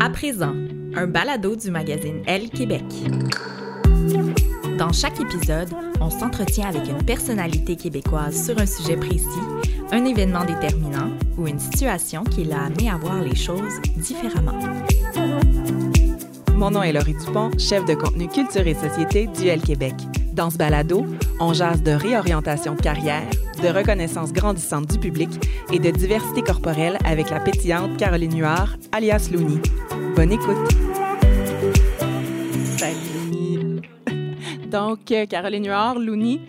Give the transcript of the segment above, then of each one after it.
À présent, un balado du magazine Elle Québec. Dans chaque épisode, on s'entretient avec une personnalité québécoise sur un sujet précis, un événement déterminant ou une situation qui l'a amené à voir les choses différemment. Mon nom est Laurie Dupont, chef de contenu culture et société du L Québec. Dans ce balado, on jase de réorientation de carrière, de reconnaissance grandissante du public et de diversité corporelle avec la pétillante Caroline Huard, alias Looney. Bonne écoute! Salut! Donc, euh, Caroline Huard, Looney,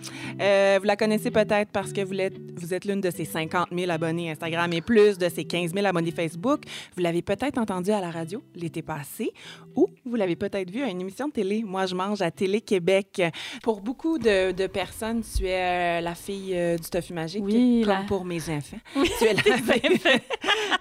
euh, vous la connaissez peut-être parce que vous êtes, vous êtes l'une de ses 50 000 abonnés Instagram et plus de ses 15 000 abonnés Facebook. Vous l'avez peut-être entendu à la radio l'été passé ou vous l'avez peut-être vu à une émission de télé. Moi, je mange à Télé-Québec. Pour beaucoup de, de personnes, tu es euh, la fille euh, du tofu magique, Oui, comme la- pour mes enfants. Tu es la fille.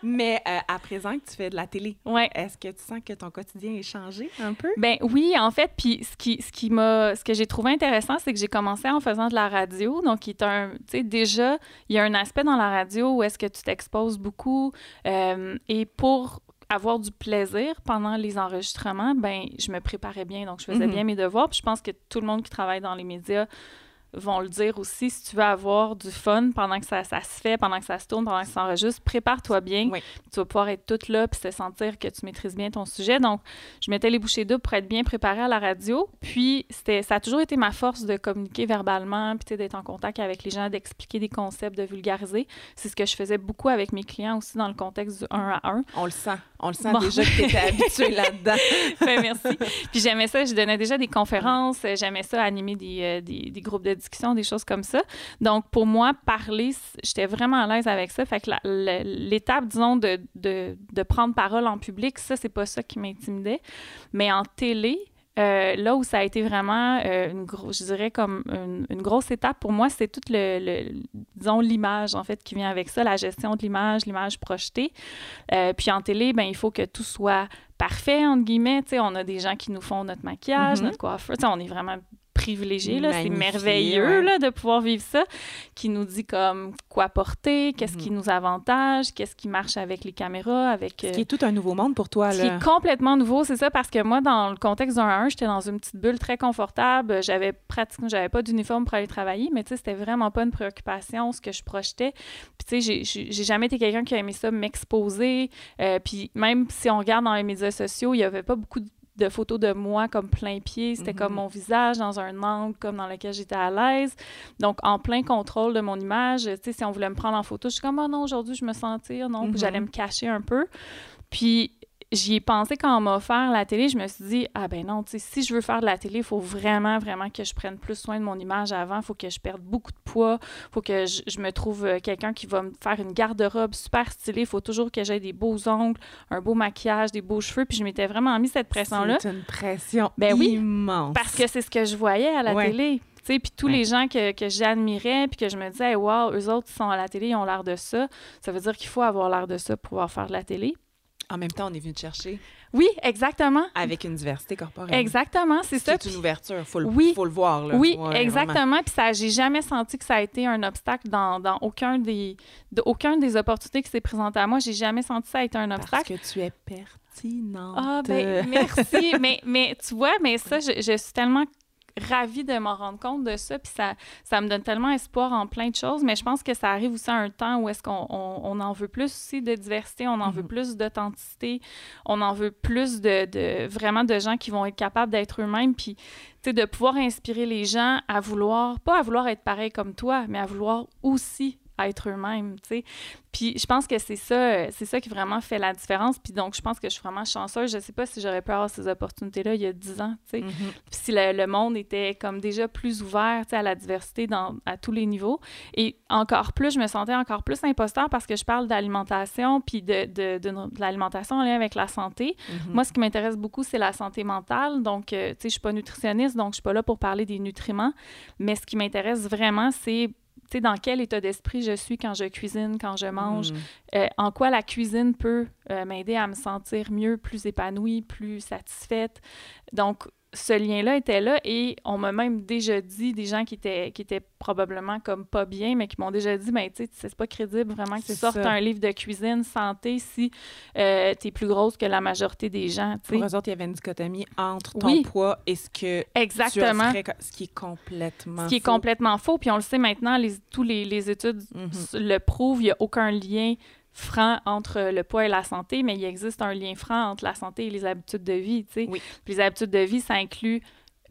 Mais à présent que tu fais de la télé, Ouais. est-ce que tu sens que ton quotidien est changé un peu? Ben oui, en fait, puis ce qui, ce qui ce que j'ai trouvé intéressant, c'est que j'ai commencé en faisant de la radio, donc est un, déjà, il y a un aspect dans la radio où est-ce que tu t'exposes beaucoup, euh, et pour avoir du plaisir pendant les enregistrements, ben je me préparais bien, donc je faisais Mhm. bien mes devoirs, puis je pense que tout le monde qui travaille dans les médias vont le dire aussi, si tu veux avoir du fun pendant que ça, ça se fait, pendant que ça se tourne, pendant que ça s'enregistre, prépare-toi bien. Oui. Tu vas pouvoir être toute là puis te sentir que tu maîtrises bien ton sujet. Donc, je mettais les bouchées doubles pour être bien préparée à la radio. Puis, c'était, ça a toujours été ma force de communiquer verbalement, puis d'être en contact avec les gens, d'expliquer des concepts, de vulgariser. C'est ce que je faisais beaucoup avec mes clients aussi dans le contexte du 1 à 1. On le sent. On le sent Bon. déjà que tu étais habitué là-dedans. Ben, merci. Puis j'aimais ça, je donnais déjà des conférences, j'aimais ça animer des, euh, des, des groupes de discussion, des choses comme ça. Donc pour moi, parler, j'étais vraiment à l'aise avec ça. Fait que l'étape, disons, de, de, de prendre parole en public, ça, c'est pas ça qui m'intimidait. Mais en télé, euh, là où ça a été vraiment, euh, une gros, je dirais comme une, une grosse étape pour moi, c'est toute le, le- disons, l'image en fait qui vient avec ça, la gestion de l'image, l'image projetée. Euh, puis en télé, ben il faut que tout soit parfait entre guillemets. Tu sais, on a des gens qui nous font notre maquillage, Mhm. notre coiffeur. On est vraiment privilégiés là, c'est merveilleux ouais. là de pouvoir vivre ça, qui nous dit comme quoi porter, qu'est-ce Mhm. qui nous avantage, qu'est-ce qui marche avec les caméras, avec Ce euh, qui est tout un nouveau monde pour toi, ce qui là. est complètement nouveau, c'est ça, parce que moi, dans le contexte d'un 1, j'étais dans une petite bulle très confortable. J'avais pratiquement, j'avais pas d'uniforme pour aller travailler, mais tu sais, c'était vraiment pas une préoccupation, ce que je projetais. Puis tu sais, j'ai jamais été quelqu'un qui a aimé ça m'exposer. Euh, puis même si on regarde dans les médias sociaux, il y avait pas beaucoup de de photos de moi comme plein pied, c'était Mhm. comme mon visage dans un angle comme dans lequel j'étais à l'aise. Donc en plein contrôle de mon image, tu sais si on voulait me prendre en photo, je suis comme oh non, aujourd'hui je me sentir non, Puis Mhm. j'allais me cacher un peu. Puis j'y ai pensé quand on m'a offert la télé, je me suis dit, ah ben non, tu sais, si je veux faire de la télé, il faut vraiment, vraiment que je prenne plus soin de mon image avant, il faut que je perde beaucoup de poids, il faut que je, je me trouve euh, quelqu'un qui va me faire une garde-robe super stylée, il faut toujours que j'aie des beaux ongles, un beau maquillage, des beaux cheveux, puis je m'étais vraiment mis cette pression-là. C'est une pression Ben oui, immense. Parce que c'est ce que je voyais à la Ouais. télé. Tu sais, puis tous Ouais. les gens que, que j'admirais, puis que je me disais, hey, wow, eux autres, ils sont à la télé, ils ont l'air de ça. Ça veut dire qu'il faut avoir l'air de ça pour pouvoir faire de la télé. En même temps, on est venu te chercher Oui, exactement. avec une diversité corporelle. Exactement, c'est C'est ça. une ouverture, faut le, Oui. faut le voir. Là. Oui, Ouais, exactement. Puis ça, j'ai jamais senti que ça a été un obstacle dans, dans aucun des de, aucun des opportunités qui s'est présenté à moi. J'ai jamais senti que ça a été un Parce obstacle. que tu es pertinente. Ah ben merci. mais mais tu vois, mais ça, je, je suis tellement ravie de m'en rendre compte de ça, puis ça, ça me donne tellement espoir en plein de choses, mais je pense que ça arrive aussi à un temps où est-ce qu'on on, on en veut plus aussi de diversité, on en veut Mhm. plus d'authenticité, on en veut plus de, de vraiment de gens qui vont être capables d'être eux-mêmes, puis tu sais, de pouvoir inspirer les gens à vouloir, pas à vouloir être pareil comme toi, mais à vouloir aussi être eux-mêmes, tu sais. Puis je pense que c'est ça, c'est ça qui vraiment fait la différence. Puis donc, je pense que je suis vraiment chanceuse. Je sais pas si j'aurais pu avoir ces opportunités-là il y a 10 ans, tu sais. Mhm. Puis si le, le monde était comme déjà plus ouvert, tu sais, à la diversité dans, à tous les niveaux. Et encore plus, je me sentais encore plus imposteur parce que je parle d'alimentation, puis de, de, de, de l'alimentation en lien avec la santé. Mhm. Moi, ce qui m'intéresse beaucoup, c'est la santé mentale. Donc, euh, tu sais, je suis pas nutritionniste, donc je suis pas là pour parler des nutriments. Mais ce qui m'intéresse vraiment, c'est sais, dans quel état d'esprit je suis quand je cuisine, quand je mange, Mhm. euh, en quoi la cuisine peut euh, m'aider à me sentir mieux, plus épanouie, plus satisfaite. Donc, ce lien-là était là et on m'a même déjà dit, des gens qui étaient, qui étaient probablement comme pas bien, mais qui m'ont déjà dit, ben tu sais, c'est pas crédible vraiment que tu sortes un livre de cuisine santé si euh, tu es plus grosse que la majorité des gens. Pour eux autres, il y avait une dichotomie entre ton poids et ce que Exactement. tu ce qui est complètement Ce qui est complètement faux. Puis on le sait maintenant, les, tous les, les études mm-hmm. le prouvent, il n'y a aucun lien franc entre le poids et la santé, mais il existe un lien franc entre la santé et les habitudes de vie. Oui. les habitudes de vie, ça inclut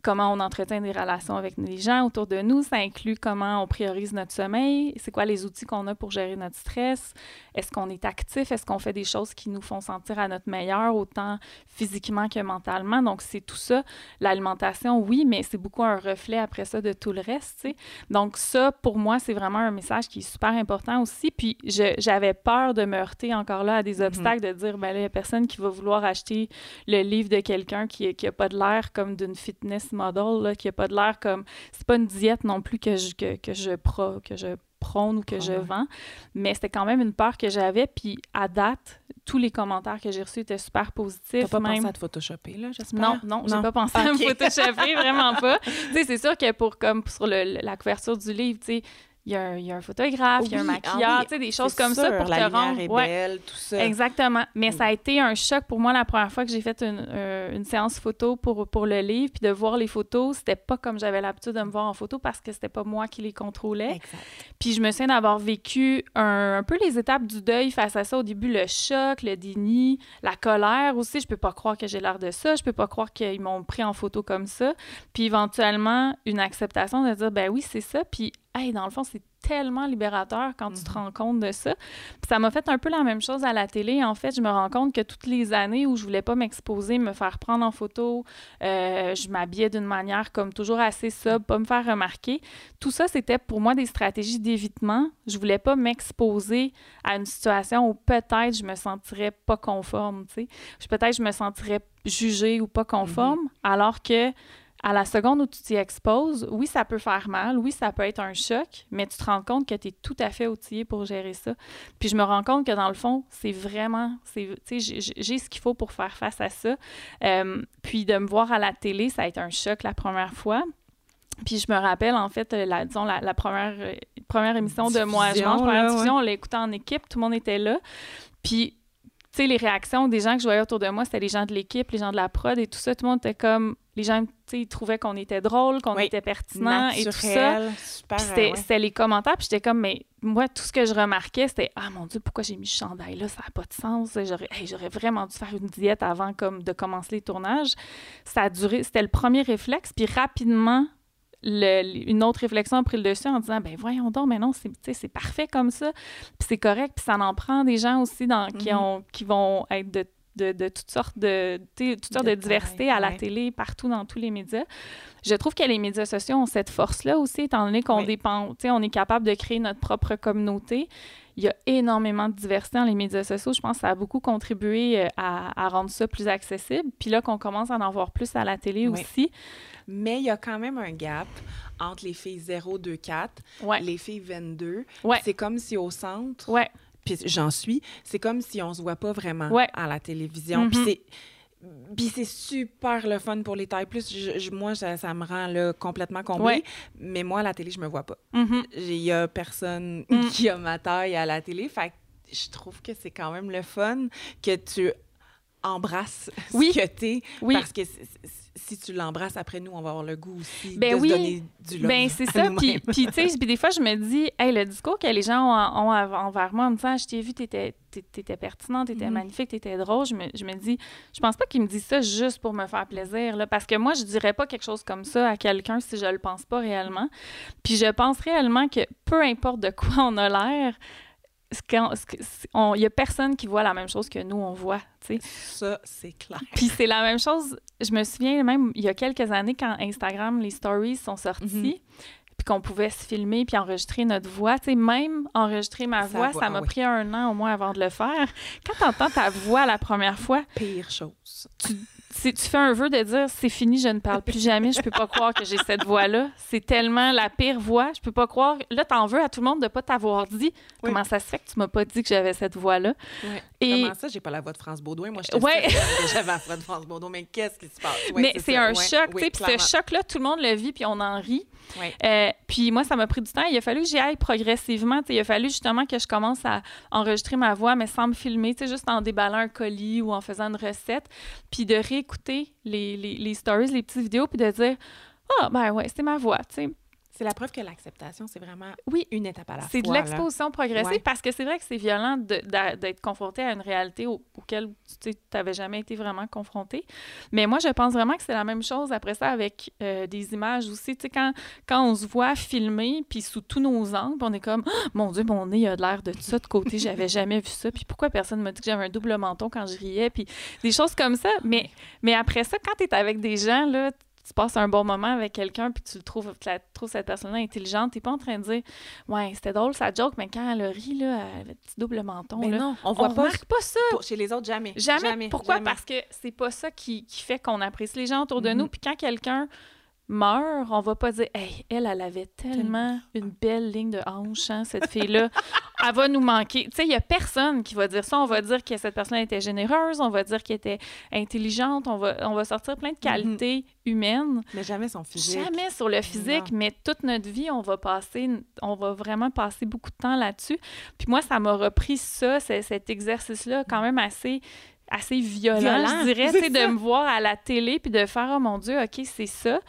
comment on entretient des relations avec les gens autour de nous. Ça inclut comment on priorise notre sommeil. C'est quoi les outils qu'on a pour gérer notre stress? Est-ce qu'on est actif? Est-ce qu'on fait des choses qui nous font sentir à notre meilleur, autant physiquement que mentalement? Donc, c'est tout ça. L'alimentation, oui, mais c'est beaucoup un reflet après ça de tout le reste. Donc, ça, pour moi, c'est vraiment un message qui est super important aussi. Puis, j'avais peur de me heurter encore là à des mm-hmm. obstacles, de dire, ben là, il n'y a personne qui va vouloir acheter le livre de quelqu'un qui n'a pas de l'air comme d'une fitness model, là, qui n'a pas de l'air comme. C'est pas une diète non plus que je, que, que je, pro, que je prône ou que je vends, mais c'était quand même une peur que j'avais. Puis à date, tous les commentaires que j'ai reçus étaient super positifs. T'as pas pensé à te photoshopper, là, j'espère? Non, non, j'ai pas pensé à me photoshopper, vraiment pas. tu sais, c'est sûr que pour, comme sur le, la couverture du livre, tu sais, il y, a un, y, a un photographe, il y a un ah maquilleur, tu sais, des choses comme ça pour la te rendre. Est belle, tout ça. Exactement. Mais ça a été un choc pour moi la première fois que j'ai fait une, euh, une, séance photo pour, pour le livre, puis de voir les photos, c'était pas comme j'avais l'habitude de me voir en photo parce que c'était pas moi qui les contrôlais. Exact. Puis je me souviens d'avoir vécu un, un, peu les étapes du deuil face à ça. Au début, le choc, le déni, la colère aussi. Je peux pas croire que j'ai l'air de ça. Je peux pas croire qu'ils m'ont pris en photo comme ça. Puis éventuellement, une acceptation de dire, ben oui, c'est ça. Puis hey, dans le fond, c'est tellement libérateur quand tu te mhm. rends compte de ça. Puis ça m'a fait un peu la même chose à la télé. En fait, je me rends compte que toutes les années où je voulais pas m'exposer, me faire prendre en photo, euh, je m'habillais d'une manière comme toujours assez sub, pas me faire remarquer. Tout ça, c'était pour moi des stratégies d'évitement. Je voulais pas m'exposer à une situation où peut-être je me sentirais pas conforme, tu sais. Peut-être je me sentirais jugée ou pas conforme, mhm. alors que à la seconde où tu t'y exposes, oui, ça peut faire mal, oui, ça peut être un choc, mais tu te rends compte que tu es tout à fait outillé pour gérer ça. Puis je me rends compte que dans le fond, c'est vraiment, j'ai ce qu'il faut pour faire face à ça. Euh, puis de me voir à la télé, ça a été un choc la première fois. Puis je me rappelle, en fait, la, disons, la, première, euh, première émission de Moi, je mange, première diffusion, on l'a écouté en équipe, tout le monde était là. Puis tu sais, les réactions des gens que je voyais autour de moi, c'était les gens de l'équipe, les gens de la prod et tout ça. Tout le monde était comme. Les gens, tu sais, ils trouvaient qu'on était drôle, qu'on était pertinent et tout ça. C'était les commentaires, puis j'étais comme, mais moi, tout ce que je remarquais, c'était Ah mon Dieu, pourquoi j'ai mis ce chandail là Ça n'a pas de sens. J'aurais vraiment dû faire une diète avant comme, de commencer les tournages. Ça a duré, c'était le premier réflexe, puis rapidement, une autre réflexion a pris le dessus en disant ben voyons donc mais non c'est parfait comme ça puis c'est correct puis ça en prend des gens aussi dans, qui mm-hmm. ont qui vont être de, de, toutes sortes de toutes sortes de, diversité à la télé partout dans tous les médias je trouve que les médias sociaux ont cette force là aussi étant donné qu'on dépend on est capable de créer notre propre communauté il y a énormément de diversité dans les médias sociaux. Je pense que ça a beaucoup contribué euh, à, rendre ça plus accessible. Puis là, qu'on commence à en voir plus à la télé aussi. Mais il y a quand même un gap entre les filles 0, 2, 4, les filles 22. C'est comme si au centre, ouais. Puis j'en suis, c'est comme si on se voit pas vraiment à la télévision. Puis mm-hmm. c'est puis c'est super le fun pour les tailles plus. moi, ça, me rend là, complètement comblée. Mais moi, à la télé, je me vois pas. Mm-hmm. Il y a personne mm. qui a ma taille à la télé. Fait je trouve que c'est quand même le fun que tu embrasses oui. ce que t'es. Oui. Parce que si tu l'embrasses après nous, on va avoir le goût aussi ben de oui. se donner du love. Ben c'est ça. Puis, tu sais, des fois, je me dis, hey, le discours que les gens ont, envers moi en me disant, je t'ai vu, t'étais étais pertinente, t'étais mm-hmm. magnifique, t'étais drôle, je me, je me dis, je pense pas qu'ils me disent ça juste pour me faire plaisir, là, parce que moi, je dirais pas quelque chose comme ça à quelqu'un si je le pense pas réellement. Puis je pense réellement que peu importe de quoi on a l'air, il n'y a personne qui voit la même chose que nous, on voit. Ça, c'est clair. Puis c'est la même chose, je me souviens même il y a quelques années quand Instagram, les stories sont sortis, mm-hmm. puis qu'on pouvait se filmer puis enregistrer notre voix. même enregistrer ma voix, ça m'a pris un an au moins avant de le faire. Quand tu entends ta voix la première fois... Pire chose. Tu tu fais un vœu de dire c'est fini, je ne parle plus jamais, je peux pas croire que j'ai cette voix-là. C'est tellement la pire voix, je peux pas croire. Là, t'en veux à tout le monde de pas t'avoir dit. Comment ça se fait que tu m'as pas dit que j'avais cette voix-là? Et... Comment ça, j'ai pas la voix de France Baudouin? Moi, je ouais. j'avais la voix de France Baudouin, mais qu'est-ce qui se passe? mais c'est un choc, tu sais, puis ce choc-là, tout le monde le vit, puis on en rit. Euh, puis moi, ça m'a pris du temps. Il a fallu que j'y aille progressivement. il a fallu justement que je commence à enregistrer ma voix, mais sans me filmer, juste en déballant un colis ou en faisant une recette, puis de réécouter les, les, les stories, les petites vidéos, puis de dire Ah, ben ouais, c'est ma voix, tu sais. C'est la preuve que l'acceptation, c'est vraiment oui, une étape à la fois. C'est de l'exposition progressive parce que c'est vrai que c'est violent d'être confronté à une réalité auquel tu n'avais jamais été vraiment confronté. Mais moi, je pense vraiment que c'est la même chose après ça avec euh, des images aussi. Tu sais, quand, quand on se voit filmer, puis sous tous nos angles, on est comme oh, Mon Dieu, mon nez a de l'air de tout ça de côté, j'avais jamais vu ça. Puis pourquoi personne m'a dit que j'avais un double menton quand je riais? Puis des choses comme ça. Mais, mais après ça, quand tu es avec des gens, là, tu passes un bon moment avec quelqu'un puis tu le trouves, tu trouves cette personne-là intelligente, t'es pas en train de dire Ouais, c'était drôle sa joke, mais quand elle rit, là, elle avait petit double menton. Mais non, on voit pas, pas ça. chez les autres, jamais. Jamais. Pourquoi? Parce que c'est pas ça qui, qui, fait qu'on apprécie les gens autour de nous. Mm-hmm. Puis quand quelqu'un meurt, on va pas dire Hey, elle, elle avait tellement une belle ligne de hanche, hein, cette fille-là. elle va nous manquer. Tu sais, il y a personne qui va dire ça. On va dire que cette personne était généreuse, on va dire qu'elle était intelligente, on va, on va sortir plein de qualités humaines. Mais jamais son physique. Jamais sur le physique, mais toute notre vie, on va passer, on va vraiment passer beaucoup de temps là-dessus. Puis moi, ça m'a repris ça, cet exercice-là, quand même assez assez violent, je dirais, de me voir à la télé puis de faire oh mon dieu, OK, c'est ça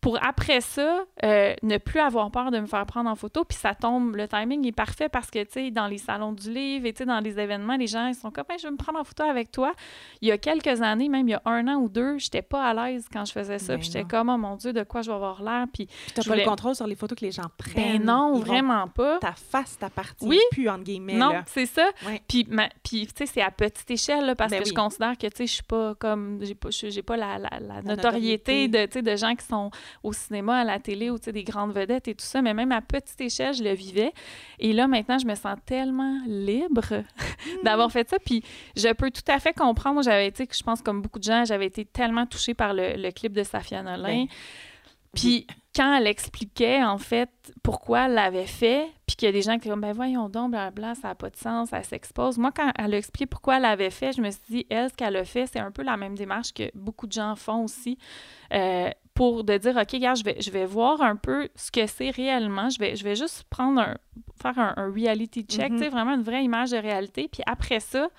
pour après ça, euh, ne plus avoir peur de me faire prendre en photo. Puis ça tombe, le timing est parfait parce que, tu sais, dans les salons du livre et, tu sais, dans les événements, les gens, ils sont comme, je veux me prendre en photo avec toi. Il y a quelques années, même il y a un an ou deux, j'étais pas à l'aise quand je faisais ça. puis j'étais comme, oh mon Dieu, de quoi je vais avoir l'air. Puis tu n'as pas le contrôle sur les photos que les gens ben prennent. Ben non, vraiment pas. Ta face, ta partie, oui. plus, entre guillemets. Non, c'est ça. Puis, puis tu sais, c'est à petite échelle, là, parce ben que je considère que, tu sais, je suis pas comme, j'ai pas, j'ai pas la, la, notoriété, de, de gens qui sont au cinéma, la télé ou des grandes vedettes et tout ça, mais même à petite échelle, je le vivais. Et là, maintenant, je me sens tellement libre d'avoir fait ça. Puis je peux tout à fait comprendre. Moi, j'avais été, je pense, comme beaucoup de gens, j'avais été tellement touchée par le, clip de Safia Nolin. Ben, puis quand elle expliquait, en fait, pourquoi elle l'avait fait, puis qu'il y a des gens qui étaient comme, ben voyons donc, blablabla, ça n'a pas de sens, elle s'expose. Moi, quand elle a expliqué pourquoi elle l'avait fait, je me suis dit, elle, ce qu'elle a fait, c'est un peu la même démarche que beaucoup de gens font aussi. Euh, pour de dire, OK, gars, je vais, je vais voir un peu ce que c'est réellement. Je vais, je vais juste prendre un, faire un, reality check, tu sais, mm-hmm. vraiment une vraie image de réalité. Puis après ça,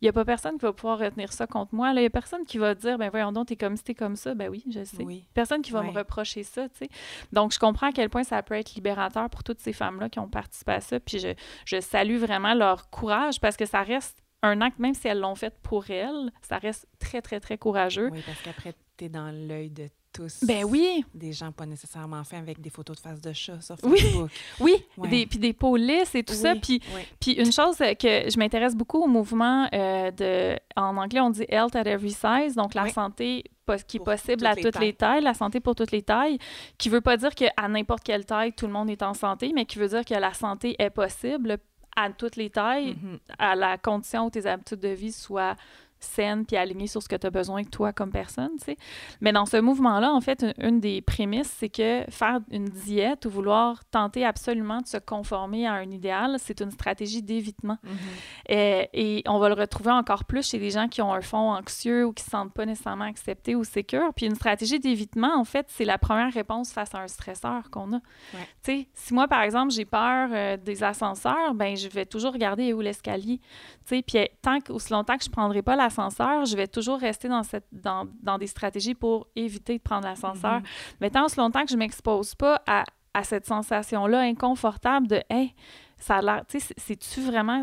il n'y a pas personne qui va pouvoir retenir ça contre moi. Il n'y a personne qui va dire, ben voyons donc, t'es comme si t'es comme ça. Ben oui, je sais. Personne qui va me reprocher ça, tu sais. Donc, je comprends à quel point ça peut être libérateur pour toutes ces femmes-là qui ont participé à ça. Puis je, je salue vraiment leur courage parce que ça reste un acte, même si elles l'ont fait pour elles, ça reste très, très, très courageux. Oui, parce qu'après, t'es dans l'œil de tous. Ben oui. Des gens pas nécessairement faits avec des photos de face de chat sur Facebook. Oui, oui. puis des peaux lisses et tout ça. Puis, puis une chose que je m'intéresse beaucoup au mouvement euh, de, en anglais, on dit health at every size, donc la santé qui est possible à toutes les tailles. la santé pour toutes les tailles, qui veut pas dire qu'à n'importe quelle taille, tout le monde est en santé, mais qui veut dire que la santé est possible à toutes les tailles, mm-hmm. à la condition où tes habitudes de vie soient saine puis alignée sur ce que tu as besoin de toi comme personne, tu sais. Mais dans ce mouvement-là, en fait, une, des prémices, c'est que faire une diète ou vouloir tenter absolument de se conformer à un idéal, c'est une stratégie d'évitement. Mm-hmm. et, et, on va le retrouver encore plus chez les gens qui ont un fond anxieux ou qui se sentent pas nécessairement acceptés ou sécures. Puis une stratégie d'évitement, en fait, c'est la première réponse face à un stresseur qu'on a. Tu sais, si moi, par exemple, j'ai peur euh, des ascenseurs, ben je vais toujours regarder où l'escalier. Tu sais, puis tant que, aussi longtemps que je prendrai pas la je vais toujours rester dans, cette, dans, dans des stratégies pour éviter de prendre l'ascenseur. Mm-hmm. Mais tant longtemps que je ne m'expose pas à, à cette sensation-là inconfortable de Hey, ça a l'air, tu sais, c'est-tu vraiment,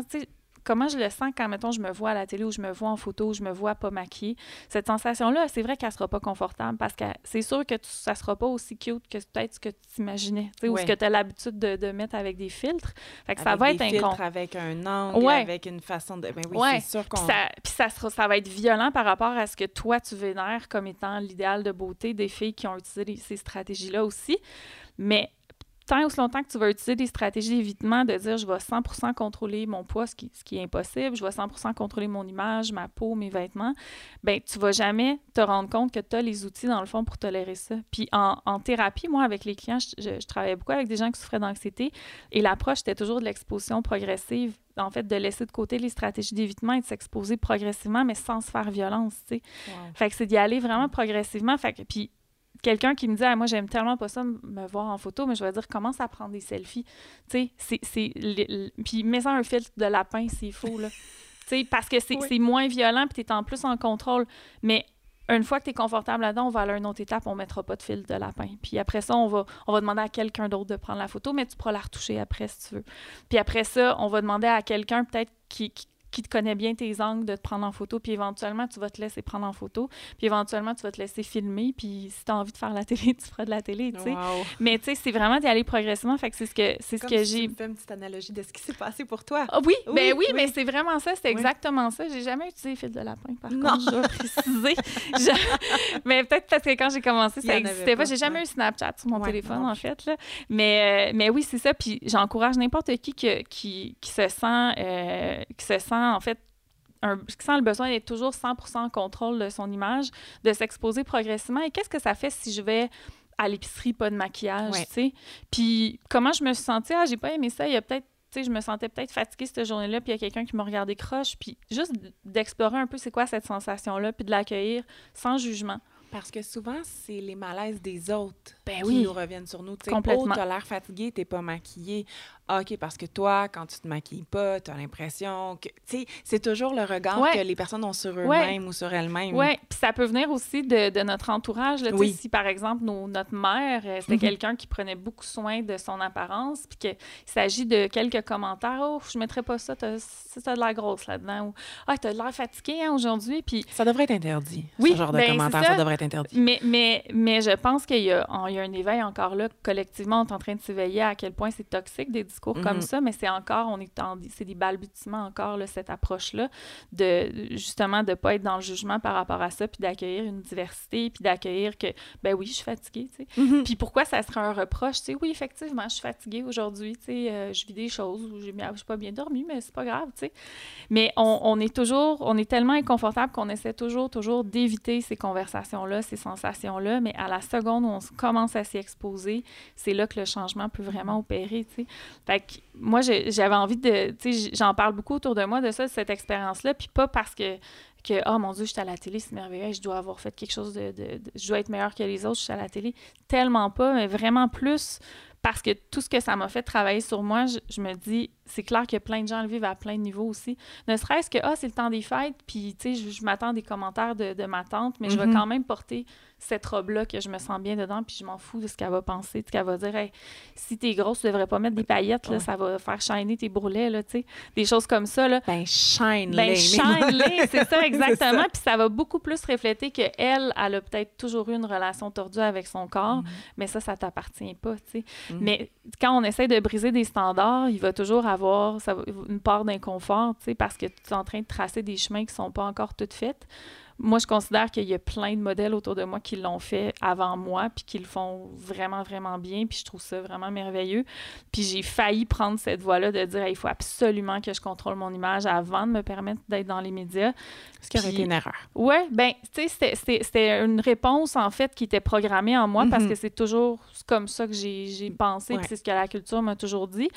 comment je le sens quand, mettons, je me vois à la télé ou je me vois en photo ou je me vois pas maquillée. Cette sensation-là, c'est vrai qu'elle sera pas confortable parce que c'est sûr que ça sera pas aussi cute que peut-être ce que tu imaginais, ou ce que tu as l'habitude de, mettre avec des filtres. Fait que ça va être filtres, avec un angle, avec une façon de... Ben oui, c'est sûr qu'on... Puis, ça, ça, ça va être violent par rapport à ce que toi, tu vénères comme étant l'idéal de beauté des filles qui ont utilisé ces stratégies-là aussi. Mais tant aussi longtemps que tu vas utiliser des stratégies d'évitement, de dire je vais 100% contrôler mon poids, ce qui, ce qui, est impossible, je vais 100% contrôler mon image, ma peau, mes vêtements, ben tu vas jamais te rendre compte que tu as les outils dans le fond pour tolérer ça. Puis en, en thérapie, moi, avec les clients, je, je, travaillais beaucoup avec des gens qui souffraient d'anxiété et l'approche était toujours de l'exposition progressive en fait, de laisser de côté les stratégies d'évitement et de s'exposer progressivement, mais sans se faire violence, tu sais. Wow. Fait que c'est d'y aller vraiment progressivement. Fait que, puis quelqu'un qui me dit ah, moi j'aime tellement pas ça me voir en photo mais je vais dire commence à prendre des selfies tu sais c'est puis mets un filtre de lapin s'il faut là tu sais parce que c'est oui. moins violent puis tu es en plus en contrôle mais une fois que tu es confortable là-dedans, on va aller à une autre étape, on mettra pas de fil de lapin. Puis après ça, on va, on va demander à quelqu'un d'autre de prendre la photo, mais tu pourras la retoucher après si tu veux. Puis après ça, on va demander à quelqu'un peut-être qui, qui, qui te connaît bien tes angles de te prendre en photo, puis éventuellement, tu vas te laisser prendre en photo, puis éventuellement, tu vas te laisser filmer, puis si tu as envie de faire la télé, tu feras de la télé, tu sais. Wow. Mais tu sais, c'est vraiment d'y aller progressivement, fait que c'est ce que, c'est ce que si j'ai... Tu me fais une petite analogie de ce qui s'est passé pour toi. Ah, oui, oui, ben oui, oui, mais c'est vraiment ça, c'est exactement ça. J'ai jamais utilisé fil de lapin, par non. contre, je dois préciser. je... Mais peut-être parce que quand j'ai commencé, ça n'existait pas. J'ai jamais eu Snapchat sur mon ouais, téléphone, non. en fait, là. Mais, euh, mais oui, c'est ça, puis j'encourage n'importe qui que, qui, qui se sent, euh, qui se sent, en fait, un, qui sent le besoin d'être toujours 100% en contrôle de son image, de s'exposer progressivement. Et qu'est-ce que ça fait si je vais à l'épicerie, pas de maquillage, ouais. tu sais? Puis comment je me suis sentie? Ah, j'ai pas aimé ça. Il y a peut-être tu sais, je me sentais peut-être fatiguée cette journée-là, puis il y a quelqu'un qui me regardait croche, puis juste d'explorer un peu c'est quoi cette sensation-là, puis de l'accueillir sans jugement. Parce que souvent, c'est les malaises des autres ben qui oui. nous reviennent sur nous. T'sais, Complètement. Oh, t'as l'air fatigué, t'es pas maquillée. Ah, OK, parce que toi, quand tu te maquilles pas, t'as l'impression que... Tu sais, c'est toujours le regard ouais. que les personnes ont sur eux-mêmes ouais. ou sur elles-mêmes. Oui, puis ça peut venir aussi de, de notre entourage. Là, oui. Si, par exemple, nos, notre mère, euh, c'était mm -hmm. quelqu'un qui prenait beaucoup soin de son apparence, puis qu'il s'agit de quelques commentaires. « Oh, je mettrais pas ça, t'as de l'air grosse là-dedans. » ou « Ah, t'as de l'air fatiguée hein, aujourd'hui. » Puis Ça devrait être interdit, oui, ce genre de ben, commentaires. Ça. ça. devrait être interdit. Mais, mais, mais je pense qu'il y, y, a un éveil encore là. Collectivement, on est en train de s'éveiller à quel point c'est toxique, des discours mm -hmm. comme ça, mais c'est encore, on est c'est des balbutiements encore, là, cette approche-là, de justement de pas être dans le jugement par rapport à ça, puis d'accueillir une diversité, puis d'accueillir que, ben oui, je suis fatiguée, tu sais. Mm -hmm. Puis pourquoi ça serait un reproche, tu sais, oui, effectivement, je suis fatiguée aujourd'hui, tu sais, euh, je vis des choses où j'ai pas bien dormi, mais c'est pas grave, tu sais. Mais on, on, est toujours, on est tellement inconfortable qu'on essaie toujours, toujours d'éviter ces conversations-là, ces sensations-là, mais à la seconde où on commence à s'y exposer, c'est là que le changement peut vraiment opérer. Fait que moi, j'avais envie de, j'en parle beaucoup autour de moi de ça, de cette expérience-là, puis pas parce que que oh mon dieu je suis à la télé c'est merveilleux je dois avoir fait quelque chose de, de, je dois être meilleure que les autres je suis à la télé tellement pas mais vraiment plus parce que tout ce que ça m'a fait travailler sur moi je, je me dis c'est clair que plein de gens le vivent à plein de niveaux aussi ne serait-ce que ah c'est le temps des fêtes puis tu sais je, je m'attends des commentaires de, de, ma tante mais mm -hmm. je vais quand même porter cette robe-là que je me sens bien dedans, puis je m'en fous de ce qu'elle va penser, de ce qu'elle va dire. Hey, si t'es grosse, tu devrais pas mettre des paillettes, là, ouais. ça va faire shiner tes bourrelets, là, tu sais. Des choses comme ça, là. Ben, shine Ben, shine c'est ça, exactement. Puis ça va beaucoup plus refléter qu'elle, elle a peut-être toujours eu une relation tordue avec son corps, mm -hmm. mais ça, ça t'appartient pas, tu sais. Mm -hmm. Mais quand on essaie de briser des standards, il va toujours avoir ça, une part d'inconfort, tu sais, parce que tu es en train de tracer des chemins qui sont pas encore toutes faites moi, je considère qu'il y a plein de modèles autour de moi qui l'ont fait avant moi, puis qui le font vraiment, vraiment bien, puis je trouve ça vraiment merveilleux. Puis j'ai failli prendre cette voie-là de dire, il faut absolument que je contrôle mon image avant de me permettre d'être dans les médias. Ce qui aurait été une erreur. Oui, bien, tu sais, c'était une réponse, en fait, qui était programmée en moi, mm -hmm. parce que c'est toujours comme ça que j'ai pensé, ouais. puis c'est ce que la culture m'a toujours dit.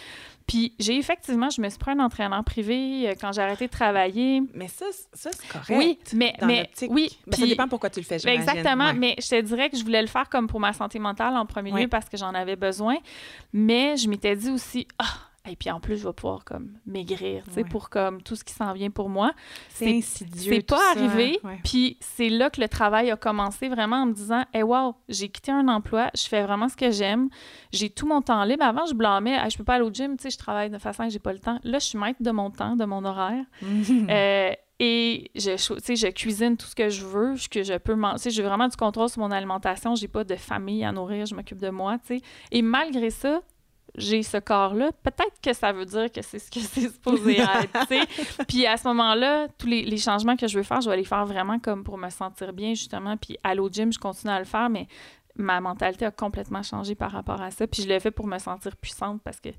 Puis j'ai effectivement, je me suis pris un entraîneur privé euh, quand j'ai arrêté de travailler. Mais ça, ça c'est correct. Oui, mais, mais oui. Mais ça dépend pourquoi tu le fais, j'imagine. Exactement, ouais. mais je te dirais que je voulais le faire comme pour ma santé mentale en premier ouais. lieu parce que j'en avais besoin. Mais je m'étais dit aussi, ah, et puis en plus, je vais pouvoir comme maigrir, tu sais, ouais. pour comme tout ce qui s'en vient pour moi. C'est insidieux. C'est pas ça. arrivé. Ouais. Puis c'est là que le travail a commencé vraiment en me disant, hey, wow, j'ai quitté un emploi, je fais vraiment ce que j'aime, j'ai tout mon temps libre. Avant, je blâmais, hey, je peux pas aller au gym, tu sais, je travaille de façon que j'ai pas le temps. Là, je suis maître de mon temps, de mon horaire. euh, et je, je cuisine tout ce que je veux, que je peux manger. J'ai vraiment du contrôle sur mon alimentation. J'ai pas de famille à nourrir, je m'occupe de moi. sais. Et malgré ça, j'ai ce corps-là, peut-être que ça veut dire que c'est ce que c'est supposé être. puis à ce moment-là, tous les, les, changements que je veux faire, je vais les faire vraiment comme pour me sentir bien, justement. Puis aller au gym, je continue à le faire, mais ma mentalité a complètement changé par rapport à ça. Puis je l'ai fait pour me sentir puissante parce que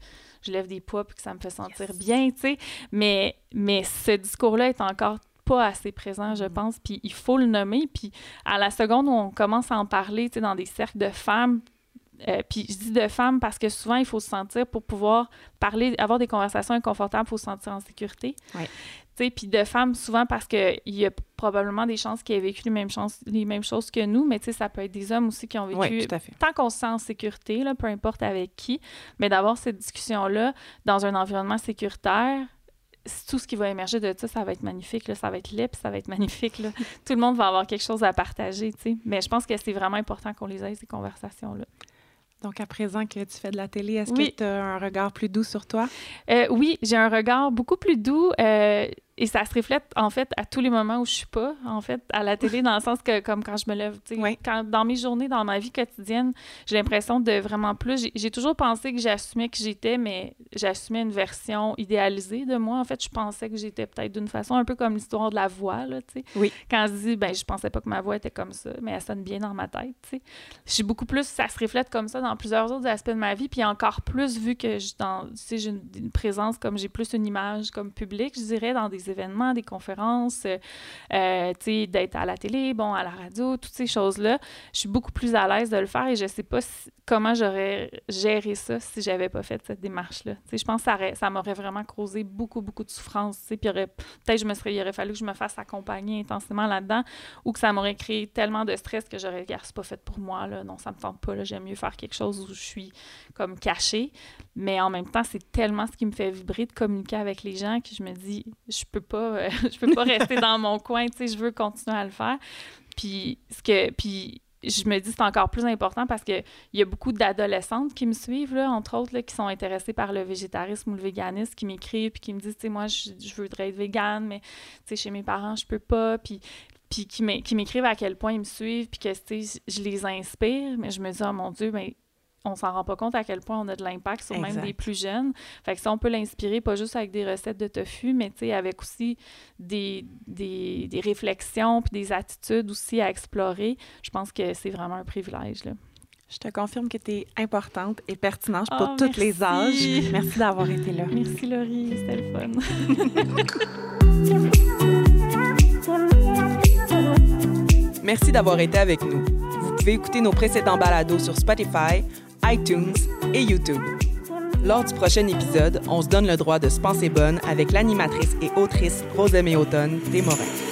je lève des poids puis que ça me fait sentir bien, tu sais. Mais, mais ce discours-là est encore pas assez présent, je mm. pense, puis il faut le nommer. Puis à la seconde où on commence à en parler, tu sais, dans des cercles de femmes, euh, puis je dis de femmes parce que souvent, il faut se sentir pour pouvoir parler, avoir des conversations inconfortables, il faut se sentir en sécurité. Ouais. Puis de femmes, souvent parce qu'il y a probablement des chances qui aient vécu les mêmes, chances, les mêmes choses que nous, mais ça peut être des hommes aussi qui ont vécu. Oui, tout à fait. Tant qu'on se sent en sécurité, là, peu importe avec qui, mais d'avoir cette discussion-là dans un environnement sécuritaire, tout ce qui va émerger de ça, ça va être magnifique, là, ça va être laid, ça va être magnifique. Là. tout le monde va avoir quelque chose à partager, tu sais. Mais je pense que c'est vraiment important qu'on les ait, ces conversations-là. Donc, à présent que tu fais de la télé, est-ce Oui. que tu as un regard plus doux sur toi? Euh, oui, j'ai un regard beaucoup plus doux euh, et ça se reflète en fait à tous les moments où je suis pas en fait à la télé dans le sens que comme quand je me lève, tu sais, Oui. quand dans mes journées, dans ma vie quotidienne, j'ai l'impression de vraiment plus. j'ai- J'ai toujours pensé que j'assumais que j'étais, mais j'assumais une version idéalisée de moi. En fait, je pensais que j'étais peut-être d'une façon un peu comme l'histoire de la voix là, tu sais. Oui. Quand je dis ben je pensais pas que ma voix était comme ça, mais elle sonne bien dans ma tête, tu sais. Je suis beaucoup plus, ça se reflète comme ça dans plusieurs autres aspects de ma vie, puis encore plus vu que je, dans, tu sais, j'ai une, une présence comme j'ai plus une image comme publique, je dirais, dans des événements, des conférences, euh, euh, d'être à la télé, bon, à la radio, toutes ces choses-là. Je suis beaucoup plus à l'aise de le faire et je sais pas comment j'aurais géré ça si j'avais pas fait cette démarche-là. Je pense que ça, ça m'aurait vraiment causé beaucoup, beaucoup de souffrance, puis peut-être je me serais, il aurait fallu que je me fasse accompagner intensément là-dedans ou que ça m'aurait créé tellement de stress que j'aurais dit, c'est pas fait pour moi, là, non, ça me tente pas, j'aime mieux faire quelque chose où je suis comme cachée. Mais en même temps, c'est tellement ce qui me fait vibrer de communiquer avec les gens que je me dis, je peux pas, euh, je peux pas rester dans mon coin, tu sais, je veux continuer à le faire. Puis, ce que, puis je me dis, c'est encore plus important parce qu'il y a beaucoup d'adolescentes qui me suivent, là, entre autres, là, qui sont intéressées par le végétarisme ou le véganisme, qui m'écrivent puis qui me disent, tu sais, moi, je, je voudrais être végane, mais, tu sais, chez mes parents, je peux pas. Puis, puis qui m'é- qui m'écrivent à quel point ils me suivent, puis que, tu sais, je les inspire, mais je me dis, oh mon Dieu, ben on s'en rend pas compte à quel point on a de l'impact sur même des plus jeunes. Fait que ça, on peut l'inspirer pas juste avec des recettes de tofu, mais tu sais, avec aussi des, des, des réflexions puis des attitudes aussi à explorer. Je pense que c'est vraiment un privilège. Là. Je te confirme que tu es importante et pertinente Oh, pour tous les âges. Merci d'avoir été là. Merci Laurie, c'était le fun. Merci d'avoir été avec nous. Vous pouvez écouter nos précédents balados sur Spotify, iTunes et YouTube. Lors du prochain épisode, on se donne le droit de se penser bonne avec l'animatrice et autrice Rosemée Automne Desmorin.